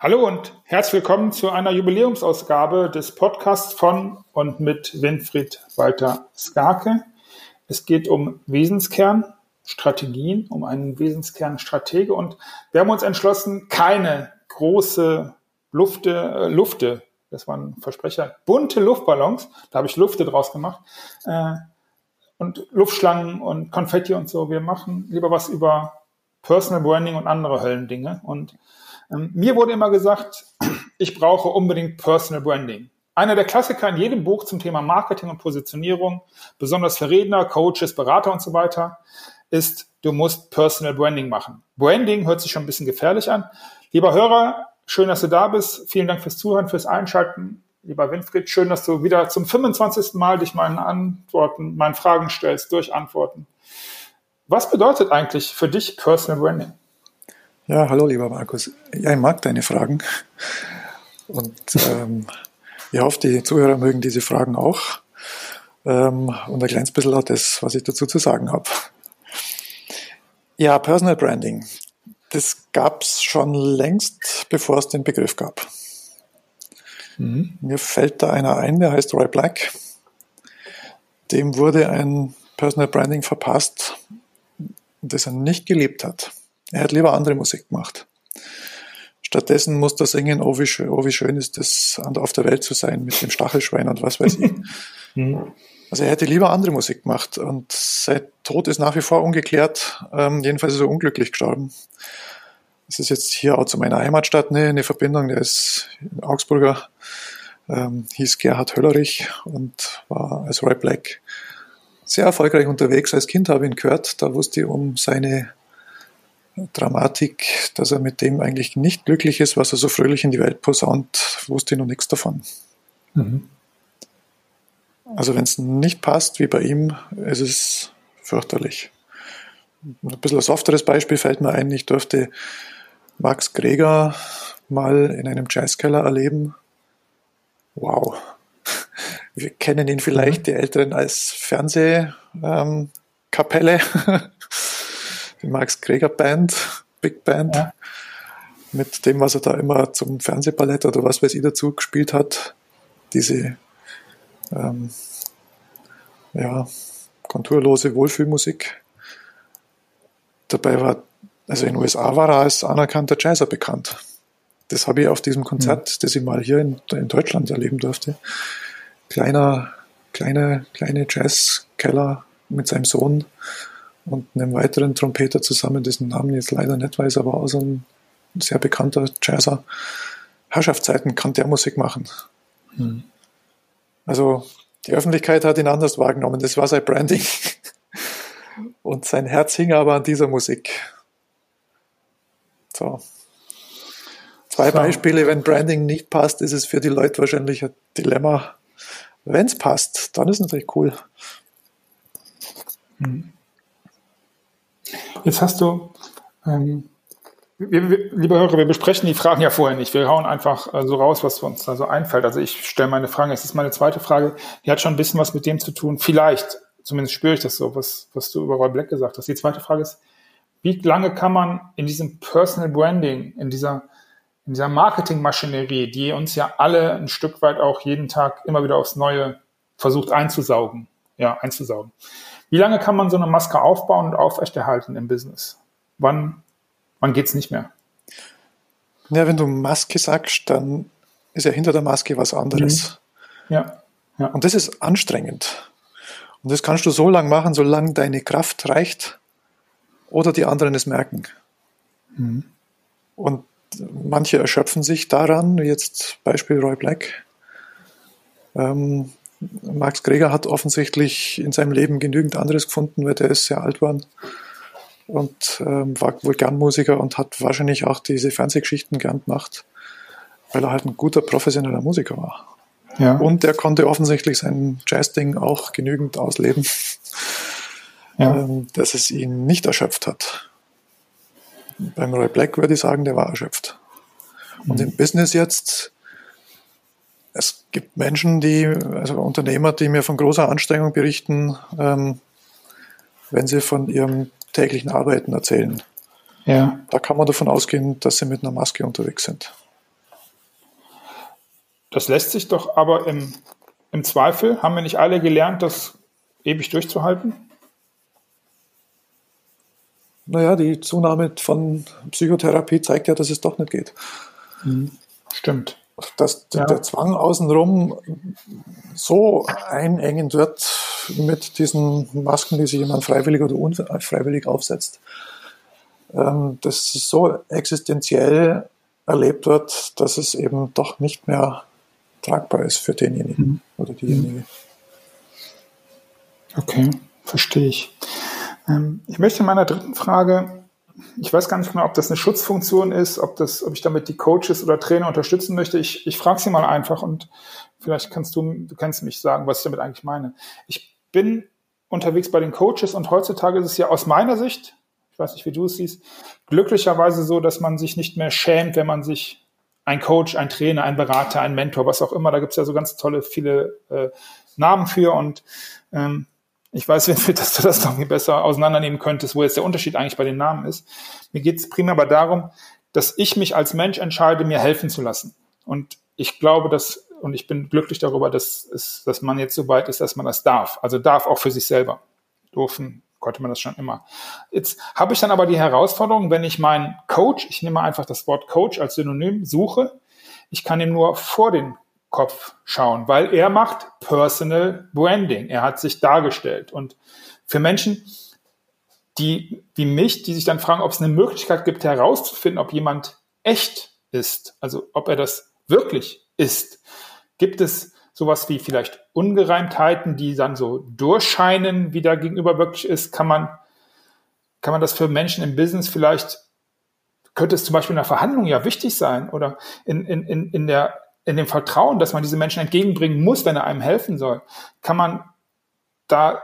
Hallo und herzlich willkommen zu einer Jubiläumsausgabe des Podcasts von und mit Winfried Walter Skarke. Es geht um Wesenskernstrategien, um einen Wesenskernstratege und wir haben uns entschlossen, keine große Lufte, äh, Lufte, das war ein Versprecher, bunte Luftballons, da habe ich Lufte draus gemacht, äh, und Luftschlangen und Konfetti und so. Wir machen lieber was über Personal Branding und andere Höllendinge und ähm, mir wurde immer gesagt, ich brauche unbedingt Personal Branding. Einer der Klassiker in jedem Buch zum Thema Marketing und Positionierung, besonders für Redner, Coaches, Berater und so weiter, ist, du musst Personal Branding machen. Branding hört sich schon ein bisschen gefährlich an. Lieber Hörer, schön, dass du da bist. Vielen Dank fürs Zuhören, fürs Einschalten. Lieber Winfried, schön, dass du wieder zum 25. Mal dich meinen Antworten, meinen Fragen stellst, durch Antworten. Was bedeutet eigentlich für dich Personal Branding? Ja, hallo lieber Markus. Ja, ich mag deine Fragen. Und ähm, ich hoffe, die Zuhörer mögen diese Fragen auch. Ähm, und ein kleines bisschen auch das, was ich dazu zu sagen habe. Ja, Personal Branding. Das gab es schon längst, bevor es den Begriff gab. Mhm. Mir fällt da einer ein, der heißt Roy Black. Dem wurde ein Personal Branding verpasst, das er nicht gelebt hat. Er hat lieber andere Musik gemacht. Stattdessen muss er singen, oh wie, schön, oh wie schön ist es, auf der Welt zu sein mit dem Stachelschwein und was weiß ich. Mhm. Also er hätte lieber andere Musik gemacht und sein Tod ist nach wie vor ungeklärt. Ähm, jedenfalls ist er unglücklich gestorben. Das ist jetzt hier auch zu meiner Heimatstadt ne, eine Verbindung. Der ist Augsburger, ähm, hieß Gerhard Höllerich und war als Roy Black sehr erfolgreich unterwegs. Als Kind habe ich ihn gehört. Da wusste ich um seine Dramatik, dass er mit dem eigentlich nicht glücklich ist, was er so fröhlich in die Welt posaunt, wusste ich noch nichts davon. Mhm. Also wenn es nicht passt, wie bei ihm, ist es fürchterlich. Ein bisschen ein softeres Beispiel fällt mir ein. Ich durfte Max Greger mal in einem Jazzkeller erleben. Wow. Wir kennen ihn vielleicht, die Älteren, als Fernsehkapelle. Ähm, die Max Greger Band, Big Band, ja. mit dem, was er da immer zum Fernsehballett oder was weiß ich dazu gespielt hat. Diese ähm, ja, konturlose Wohlfühlmusik. Dabei war, also in den USA war er als anerkannter Jazzer bekannt. Das habe ich auf diesem Konzert, mhm. das ich mal hier in, in Deutschland erleben durfte. Kleiner, kleine, kleine Jazzkeller mit seinem Sohn und einem weiteren Trompeter zusammen, dessen Namen jetzt leider nicht weiß, aber auch so ein sehr bekannter Jazzer. Herrschaftszeiten kann der Musik machen. Hm. Also die Öffentlichkeit hat ihn anders wahrgenommen. Das war sein Branding. Und sein Herz hing aber an dieser Musik. So. Zwei so. Beispiele, wenn Branding nicht passt, ist es für die Leute wahrscheinlich ein Dilemma. Wenn es passt, dann ist es natürlich cool. Hm. Jetzt hast du, ähm, wir, wir, liebe Hörer, wir besprechen die Fragen ja vorher nicht. Wir hauen einfach äh, so raus, was uns da so einfällt. Also ich stelle meine Fragen. Es ist meine zweite Frage. Die hat schon ein bisschen was mit dem zu tun. Vielleicht, zumindest spüre ich das so, was, was du über Roy Black gesagt hast. Die zweite Frage ist, wie lange kann man in diesem Personal Branding, in dieser, in dieser Marketingmaschinerie, die uns ja alle ein Stück weit auch jeden Tag immer wieder aufs Neue versucht einzusaugen, ja, einzusaugen. Wie lange kann man so eine Maske aufbauen und aufrechterhalten im Business? Wann, wann geht's nicht mehr? Ja, wenn du Maske sagst, dann ist ja hinter der Maske was anderes. Mhm. Ja. ja. Und das ist anstrengend. Und das kannst du so lange machen, solange deine Kraft reicht oder die anderen es merken. Mhm. Und manche erschöpfen sich daran, jetzt Beispiel Roy Black. Ähm, Max Greger hat offensichtlich in seinem Leben genügend anderes gefunden, weil der ist sehr alt geworden und ähm, war wohl gern Musiker und hat wahrscheinlich auch diese Fernsehgeschichten gern gemacht, weil er halt ein guter professioneller Musiker war. Ja. Und er konnte offensichtlich sein Jazz-Ding auch genügend ausleben, ja. ähm, dass es ihn nicht erschöpft hat. Beim Roy Black würde ich sagen, der war erschöpft. Mhm. Und im Business jetzt es gibt Menschen, die, also Unternehmer, die mir von großer Anstrengung berichten, ähm, wenn sie von ihrem täglichen Arbeiten erzählen. Ja. Da kann man davon ausgehen, dass sie mit einer Maske unterwegs sind. das lässt sich doch aber im, im Zweifel, haben wir nicht alle gelernt, das ewig durchzuhalten? Naja, die Zunahme von Psychotherapie zeigt ja, dass es doch nicht geht. Mhm. Stimmt. Dass ja. der Zwang außenrum so einengend wird mit diesen Masken, die sich jemand freiwillig oder unfreiwillig aufsetzt, ähm, dass es so existenziell erlebt wird, dass es eben doch nicht mehr tragbar ist für denjenigen mhm. oder diejenige. Okay, verstehe ich. Ähm, ich möchte in meiner dritten Frage, ich weiß gar nicht genau, ob das eine Schutzfunktion ist, ob, das, ob ich damit die Coaches oder Trainer unterstützen möchte. Ich, ich frage sie mal einfach und vielleicht kannst du, du kannst mich sagen, was ich damit eigentlich meine. Ich bin unterwegs bei den Coaches und heutzutage ist es ja aus meiner Sicht, ich weiß nicht, wie du es siehst, glücklicherweise so, dass man sich nicht mehr schämt, wenn man sich ein Coach, ein Trainer, ein Berater, ein Mentor, was auch immer, da gibt es ja so ganz tolle, viele äh, Namen für und ähm, ich weiß, dass du das noch viel besser auseinandernehmen könntest, wo jetzt der Unterschied eigentlich bei den Namen ist. Mir geht es primär aber darum, dass ich mich als Mensch entscheide, mir helfen zu lassen. Und ich glaube, dass, und ich bin glücklich darüber, dass, es, dass man jetzt so weit ist, dass man das darf. Also darf auch für sich selber. Dürfen konnte man das schon immer. Jetzt habe ich dann aber die Herausforderung, wenn ich meinen Coach, ich nehme einfach das Wort Coach als Synonym, suche, ich kann ihm nur vor den Kopf schauen, weil er macht Personal Branding. Er hat sich dargestellt. Und für Menschen, die wie mich, die sich dann fragen, ob es eine Möglichkeit gibt, herauszufinden, ob jemand echt ist, also ob er das wirklich ist, gibt es sowas wie vielleicht Ungereimtheiten, die dann so durchscheinen, wie da gegenüber wirklich ist, kann man, kann man das für Menschen im Business vielleicht, könnte es zum Beispiel in der Verhandlung ja wichtig sein oder in, in, in, in der in dem Vertrauen, dass man diese Menschen entgegenbringen muss, wenn er einem helfen soll, kann man da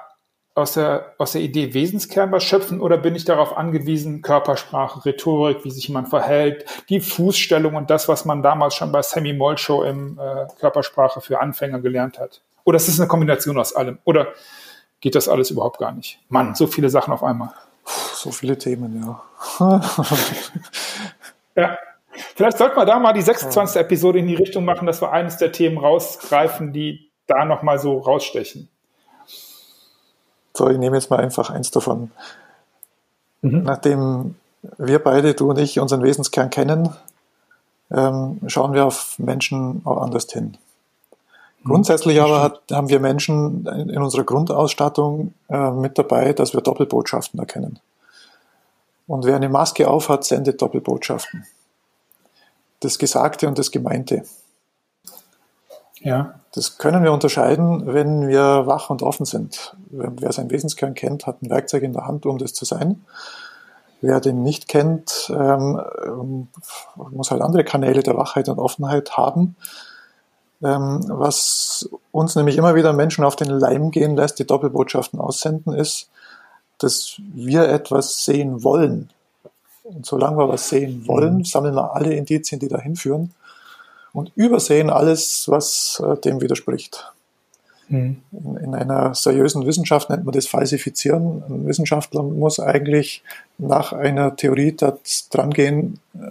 aus der, aus der Idee Wesenskern was schöpfen oder bin ich darauf angewiesen, Körpersprache, Rhetorik, wie sich jemand verhält, die Fußstellung und das, was man damals schon bei Sammy Molcho im äh, Körpersprache für Anfänger gelernt hat? Oder ist es eine Kombination aus allem? Oder geht das alles überhaupt gar nicht? Mann, so viele Sachen auf einmal. So viele Themen, ja. ja, Vielleicht sollten wir da mal die 26. Episode in die Richtung machen, dass wir eines der Themen rausgreifen, die da nochmal so rausstechen. So, ich nehme jetzt mal einfach eins davon. Mhm. Nachdem wir beide, du und ich, unseren Wesenskern kennen, ähm, schauen wir auf Menschen auch anders hin. Mhm. Grundsätzlich aber hat, haben wir Menschen in, in unserer Grundausstattung äh, mit dabei, dass wir Doppelbotschaften erkennen. Und wer eine Maske aufhat, sendet Doppelbotschaften das Gesagte und das Gemeinte. Ja. Das können wir unterscheiden, wenn wir wach und offen sind. Wer sein Wesenskern kennt, hat ein Werkzeug in der Hand, um das zu sein. Wer den nicht kennt, ähm, muss halt andere Kanäle der Wachheit und Offenheit haben. Ähm, was uns nämlich immer wieder Menschen auf den Leim gehen lässt, die Doppelbotschaften aussenden, ist, dass wir etwas sehen wollen. Und solange wir was sehen wollen, mhm. sammeln wir alle Indizien, die dahin führen und übersehen alles, was äh, dem widerspricht. Mhm. In, in, einer seriösen Wissenschaft nennt man das Falsifizieren. Ein Wissenschaftler muss eigentlich nach einer Theorie dran gehen, äh,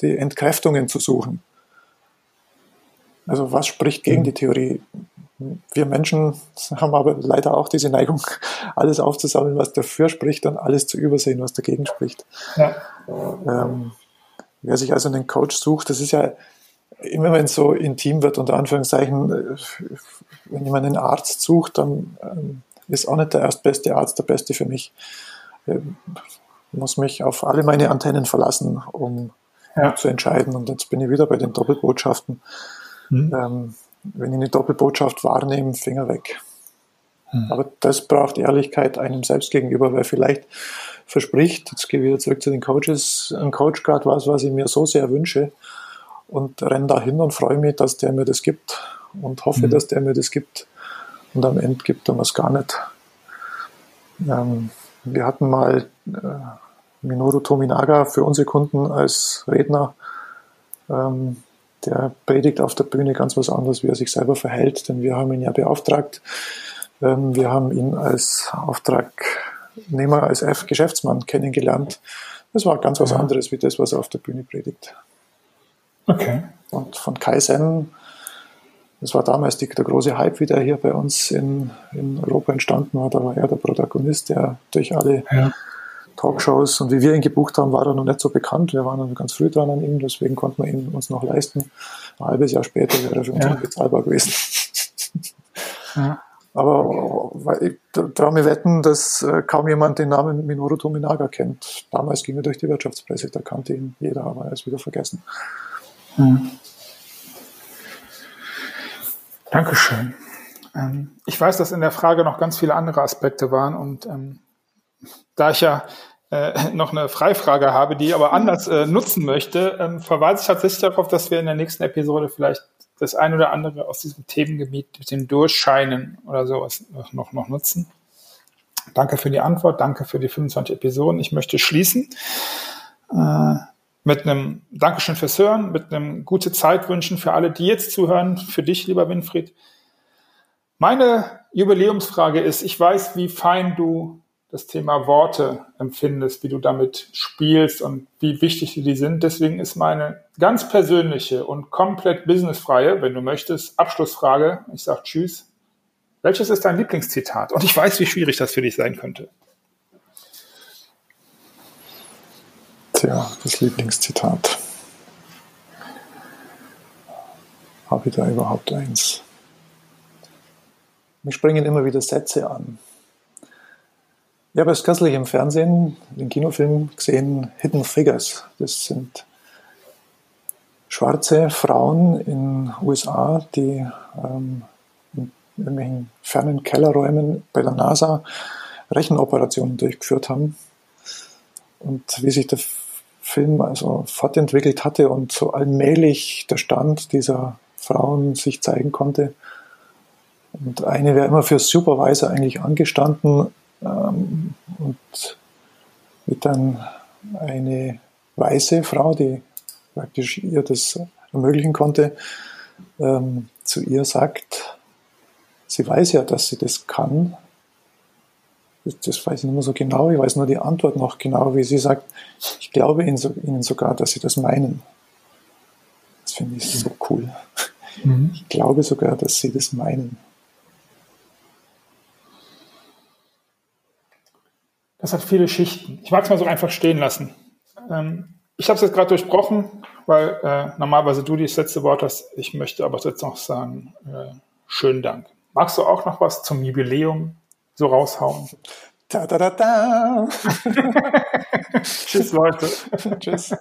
die Entkräftungen zu suchen. Also was spricht gegen mhm. die Theorie? Wir Menschen haben aber leider auch diese Neigung, alles aufzusammeln, was dafür spricht und alles zu übersehen, was dagegen spricht. Ja. Ähm, wer sich also einen Coach sucht, das ist ja immer, wenn es so intim wird, unter Anführungszeichen, äh, wenn jemand einen Arzt sucht, dann ähm, ist auch nicht der erstbeste Arzt der beste für mich. Ich ähm, muss mich auf alle meine Antennen verlassen, um ja. zu entscheiden. Und jetzt bin ich wieder bei den Doppelbotschaften. Mhm. Ähm, wenn ich eine Doppelbotschaft wahrnehme, Finger weg. Hm. Aber das braucht Ehrlichkeit einem selbst gegenüber, weil vielleicht verspricht, jetzt gehe ich wieder zurück zu den Coaches, ein Coach gerade was, was ich mir so sehr wünsche und renne da hin und freue mich, dass der mir das gibt und hoffe, hm. dass der mir das gibt und am Ende gibt er mir es gar nicht. Ähm, wir hatten mal äh, Minoru Tominaga für unsere Kunden als Redner. Ähm, der predigt auf der Bühne ganz was anderes, wie er sich selber verhält, denn wir haben ihn ja beauftragt. Ähm, wir haben ihn als Auftragnehmer, als F-Geschäftsmann kennengelernt. Das war ganz was anderes wie das, was er auf der Bühne predigt. Okay. Und von Kaizen Das war damals die, der große Hype, wie der hier bei uns in, in Europa entstanden war. Da war er der Protagonist, der durch alle ja. Talkshows und wie wir ihn gebucht haben, war er noch nicht so bekannt. Wir waren noch ganz früh dran an ihm, deswegen konnten wir ihn uns noch leisten. Ein halbes Jahr später wäre er für uns ja. bezahlbar gewesen. Ja. Aber ich traue mir wetten, dass äh, kaum jemand den Namen Minoru Tominaga kennt. Damals ging er durch die Wirtschaftspresse, da kannte ihn jeder, aber er ist wieder vergessen. Mhm. Dankeschön. Ähm, ich weiß, dass in der Frage noch ganz viele andere Aspekte waren und ähm, da ich ja äh, noch eine Freifrage habe, die ich aber anders äh, nutzen möchte, ähm, verweise ich tatsächlich darauf, dass wir in der nächsten Episode vielleicht das ein oder andere aus diesem Themengebiet mit dem Durchscheinen oder sowas noch, noch nutzen. Danke für die Antwort, danke für die 25 Episoden. Ich möchte schließen äh, mit einem Dankeschön fürs Hören, mit einem gute Zeit wünschen für alle, die jetzt zuhören, für dich, lieber Winfried. Meine Jubiläumsfrage ist, ich weiß, wie fein du das Thema Worte empfindest, wie du damit spielst und wie wichtig die sind. Deswegen ist meine ganz persönliche und komplett businessfreie, wenn du möchtest, Abschlussfrage. Ich sage Tschüss. Welches ist dein Lieblingszitat? Und ich weiß, wie schwierig das für dich sein könnte. Tja, das Lieblingszitat. Habe ich da überhaupt eins? Mir springen immer wieder Sätze an. Ich habe es kürzlich im Fernsehen, den Kinofilm gesehen, Hidden Figures. Das sind schwarze Frauen in USA, die ähm, in irgendwelchen fernen Kellerräumen bei der NASA Rechenoperationen durchgeführt haben. Und wie sich der Film also fortentwickelt hatte und so allmählich der Stand dieser Frauen sich zeigen konnte. Und eine wäre immer für Supervisor eigentlich angestanden ähm, und wird dann eine weiße Frau, die praktisch ihr das ermöglichen konnte, ähm, zu ihr sagt, sie weiß ja, dass sie das kann. Das, das, weiß ich nicht mehr so genau, ich weiß nur die Antwort noch genau, wie sie sagt, ich glaube ihnen, so, ihnen sogar, dass sie das meinen. Das finde ich so cool. Mhm. Ich glaube sogar, dass sie das meinen. Das hat viele Schichten. Ich mag es mal so einfach stehen lassen. Ähm, ich habe es jetzt gerade durchbrochen, weil äh, normalerweise du das letzte Wort hast. Ich möchte aber jetzt noch sagen, äh, schönen Dank. Magst du auch noch was zum Jubiläum so raushauen? Da, da, da, da. Tschüss, Leute. Tschüss.